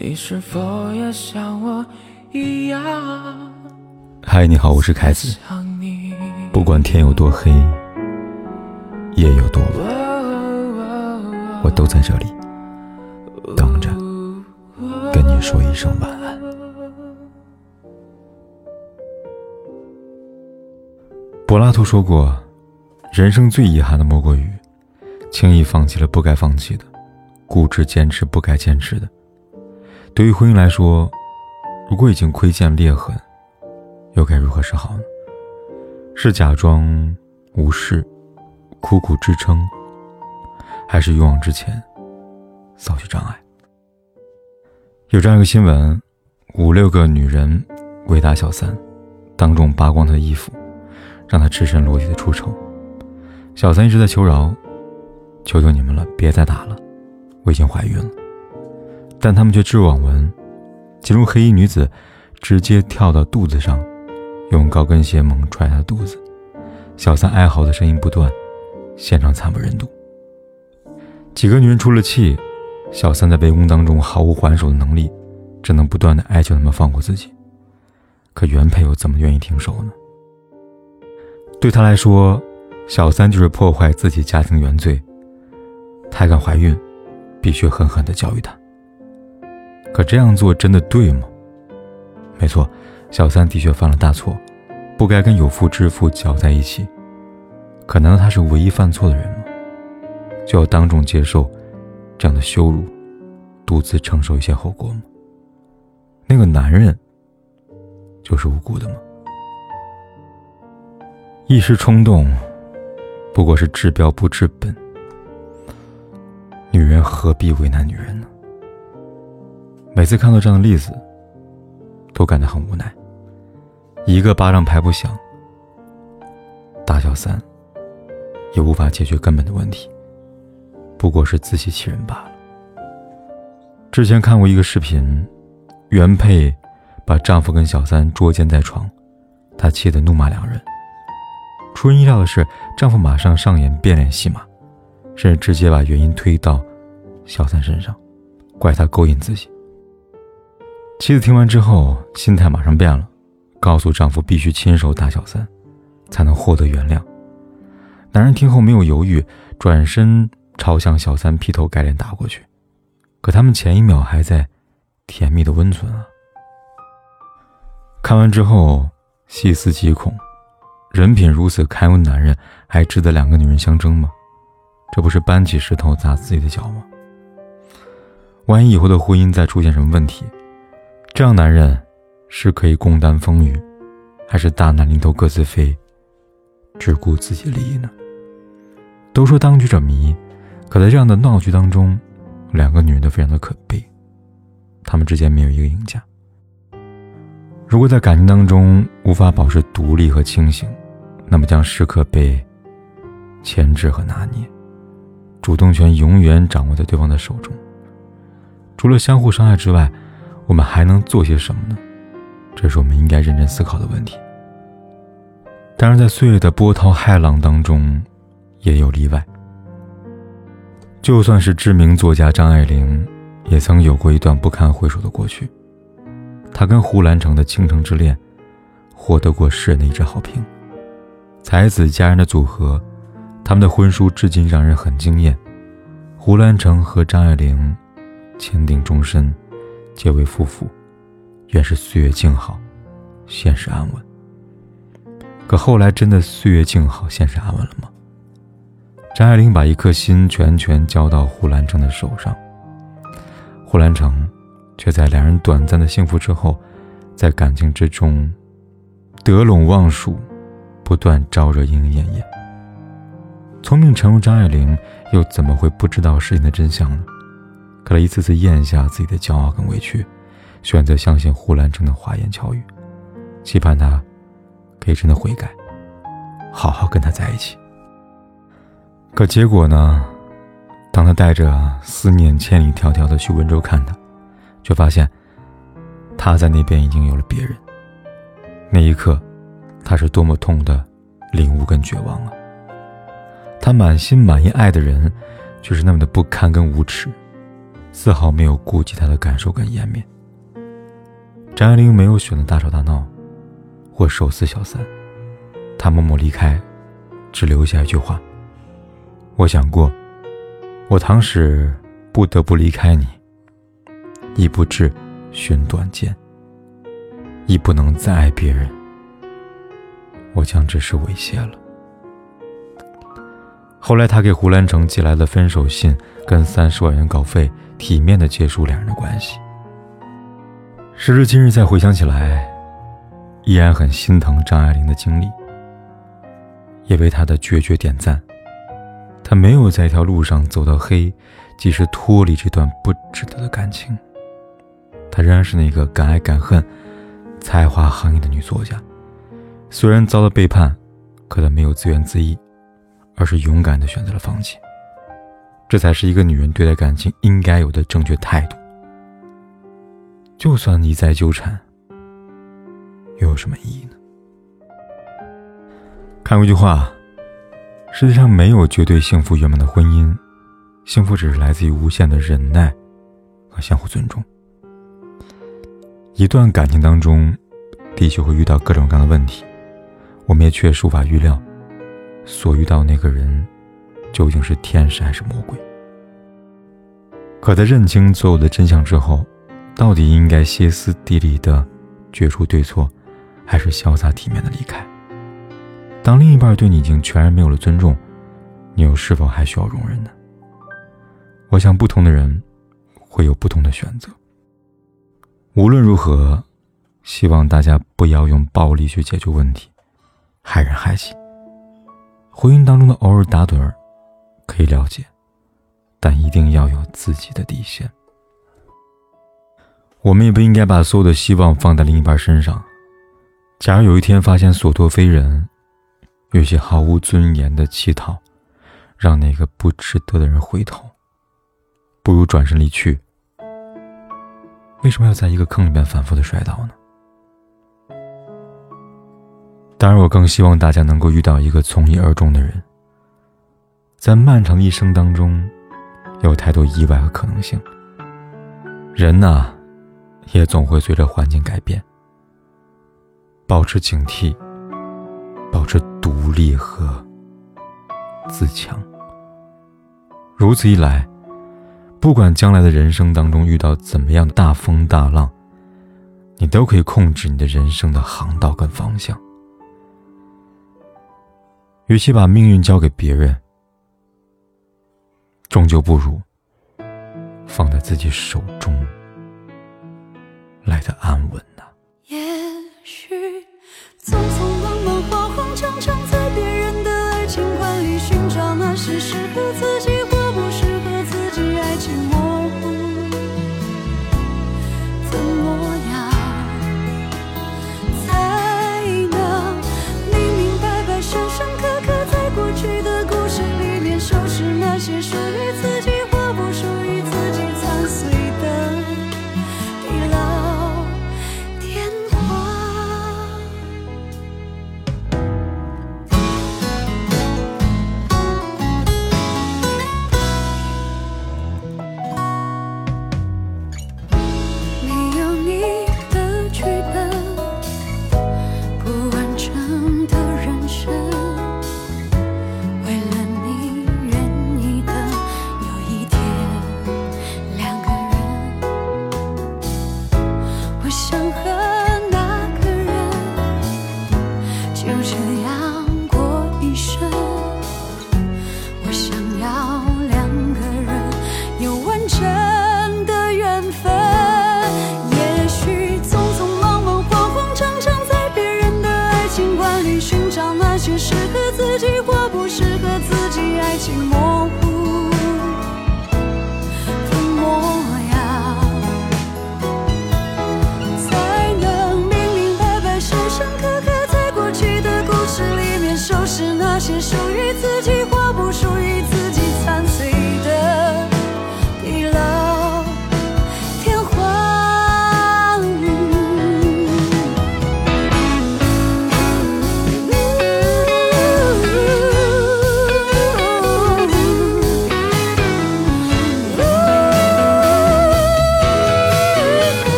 你是否也像我一样？嗨，你好，我是凯子。不管天有多黑，夜有多晚，我都在这里等着跟你说一声晚安。柏拉图说过，人生最遗憾的莫过于轻易放弃了不该放弃的，固执坚持不该坚持的。对于婚姻来说，如果已经窥见裂痕，又该如何是好呢？是假装无视，苦苦支撑，还是勇往直前，扫去障碍？有这样一个新闻：五六个女人围打小三，当众扒光她的衣服，让她赤身裸体的出丑。小三一直在求饶：“求求你们了，别再打了，我已经怀孕了。”但他们却置若罔闻，其中黑衣女子直接跳到肚子上，用高跟鞋猛踹她肚子，小三哀嚎的声音不断，现场惨不忍睹。几个女人出了气，小三在围攻当中毫无还手的能力，只能不断的哀求他们放过自己。可原配又怎么愿意停手呢？对他来说，小三就是破坏自己家庭原罪，她敢怀孕，必须狠狠的教育她。可这样做真的对吗？没错，小三的确犯了大错，不该跟有妇之夫搅在一起。可难道他是唯一犯错的人吗？就要当众接受这样的羞辱，独自承受一些后果吗？那个男人就是无辜的吗？一时冲动，不过是治标不治本。女人何必为难女人呢？每次看到这样的例子，都感到很无奈。一个巴掌拍不响，大小三也无法解决根本的问题，不过是自欺欺人罢了。之前看过一个视频，原配把丈夫跟小三捉奸在床，她气得怒骂两人。出人意料的是，丈夫马上上演变脸戏码，甚至直接把原因推到小三身上，怪她勾引自己。妻子听完之后，心态马上变了，告诉丈夫必须亲手打小三，才能获得原谅。男人听后没有犹豫，转身朝向小三劈头盖脸打过去。可他们前一秒还在甜蜜的温存啊！看完之后，细思极恐，人品如此堪忧的男人，还值得两个女人相争吗？这不是搬起石头砸自己的脚吗？万一以后的婚姻再出现什么问题？这样男人是可以共担风雨，还是大难临头各自飞，只顾自己利益呢？都说当局者迷，可在这样的闹剧当中，两个女人都非常的可悲，她们之间没有一个赢家。如果在感情当中无法保持独立和清醒，那么将时刻被牵制和拿捏，主动权永远掌握在对方的手中。除了相互伤害之外，我们还能做些什么呢？这是我们应该认真思考的问题。当然，在岁月的波涛骇浪当中，也有例外。就算是知名作家张爱玲，也曾有过一段不堪回首的过去。她跟胡兰成的倾城之恋，获得过世人的一致好评。才子佳人的组合，他们的婚书至今让人很惊艳。胡兰成和张爱玲签订终身。结为夫妇，原是岁月静好，现实安稳。可后来真的岁月静好，现实安稳了吗？张爱玲把一颗心全权交到胡兰成的手上，胡兰成却在两人短暂的幸福之后，在感情之中得陇望蜀，不断招惹莺莺燕燕。聪明沉如张爱玲，又怎么会不知道事情的真相呢？可他一次次咽下自己的骄傲跟委屈，选择相信胡兰成的花言巧语，期盼他可以真的悔改，好好跟他在一起。可结果呢？当他带着思念千里迢迢的去温州看他，却发现他在那边已经有了别人。那一刻，他是多么痛的领悟跟绝望啊！他满心满意爱的人，却是那么的不堪跟无耻。丝毫没有顾及他的感受跟颜面。张爱玲没有选择大吵大闹，或手撕小三，她默默离开，只留下一句话：“我想过，我倘使不得不离开你，亦不至寻短见，亦不能再爱别人，我将只是猥亵了。”后来，他给胡兰成寄来了分手信，跟三十万元稿费，体面的结束两人的关系。时至今日，再回想起来，依然很心疼张爱玲的经历，也为她的决绝点赞。她没有在一条路上走到黑，即使脱离这段不值得的感情，她仍然是那个敢爱敢恨、才华横溢的女作家。虽然遭了背叛，可她没有自怨自艾。而是勇敢的选择了放弃，这才是一个女人对待感情应该有的正确态度。就算你再纠缠，又有什么意义呢？看过一句话：世界上没有绝对幸福圆满的婚姻，幸福只是来自于无限的忍耐和相互尊重。一段感情当中，的确会遇到各种各样的问题，我们也确实无法预料。所遇到那个人，究竟是天使还是魔鬼？可在认清所有的真相之后，到底应该歇斯底里的决出对错，还是潇洒体面的离开？当另一半对你已经全然没有了尊重，你又是否还需要容忍呢？我想，不同的人会有不同的选择。无论如何，希望大家不要用暴力去解决问题，害人害己。婚姻当中的偶尔打盹儿，可以了解，但一定要有自己的底线。我们也不应该把所有的希望放在另一半身上。假如有一天发现所托非人，有些毫无尊严的乞讨，让那个不值得的人回头，不如转身离去。为什么要在一个坑里面反复的摔倒呢？当然，我更希望大家能够遇到一个从一而终的人。在漫长的一生当中，有太多意外和可能性。人呐，也总会随着环境改变。保持警惕，保持独立和自强。如此一来，不管将来的人生当中遇到怎么样大风大浪，你都可以控制你的人生的航道跟方向。与其把命运交给别人，终究不如放在自己手中来的安稳。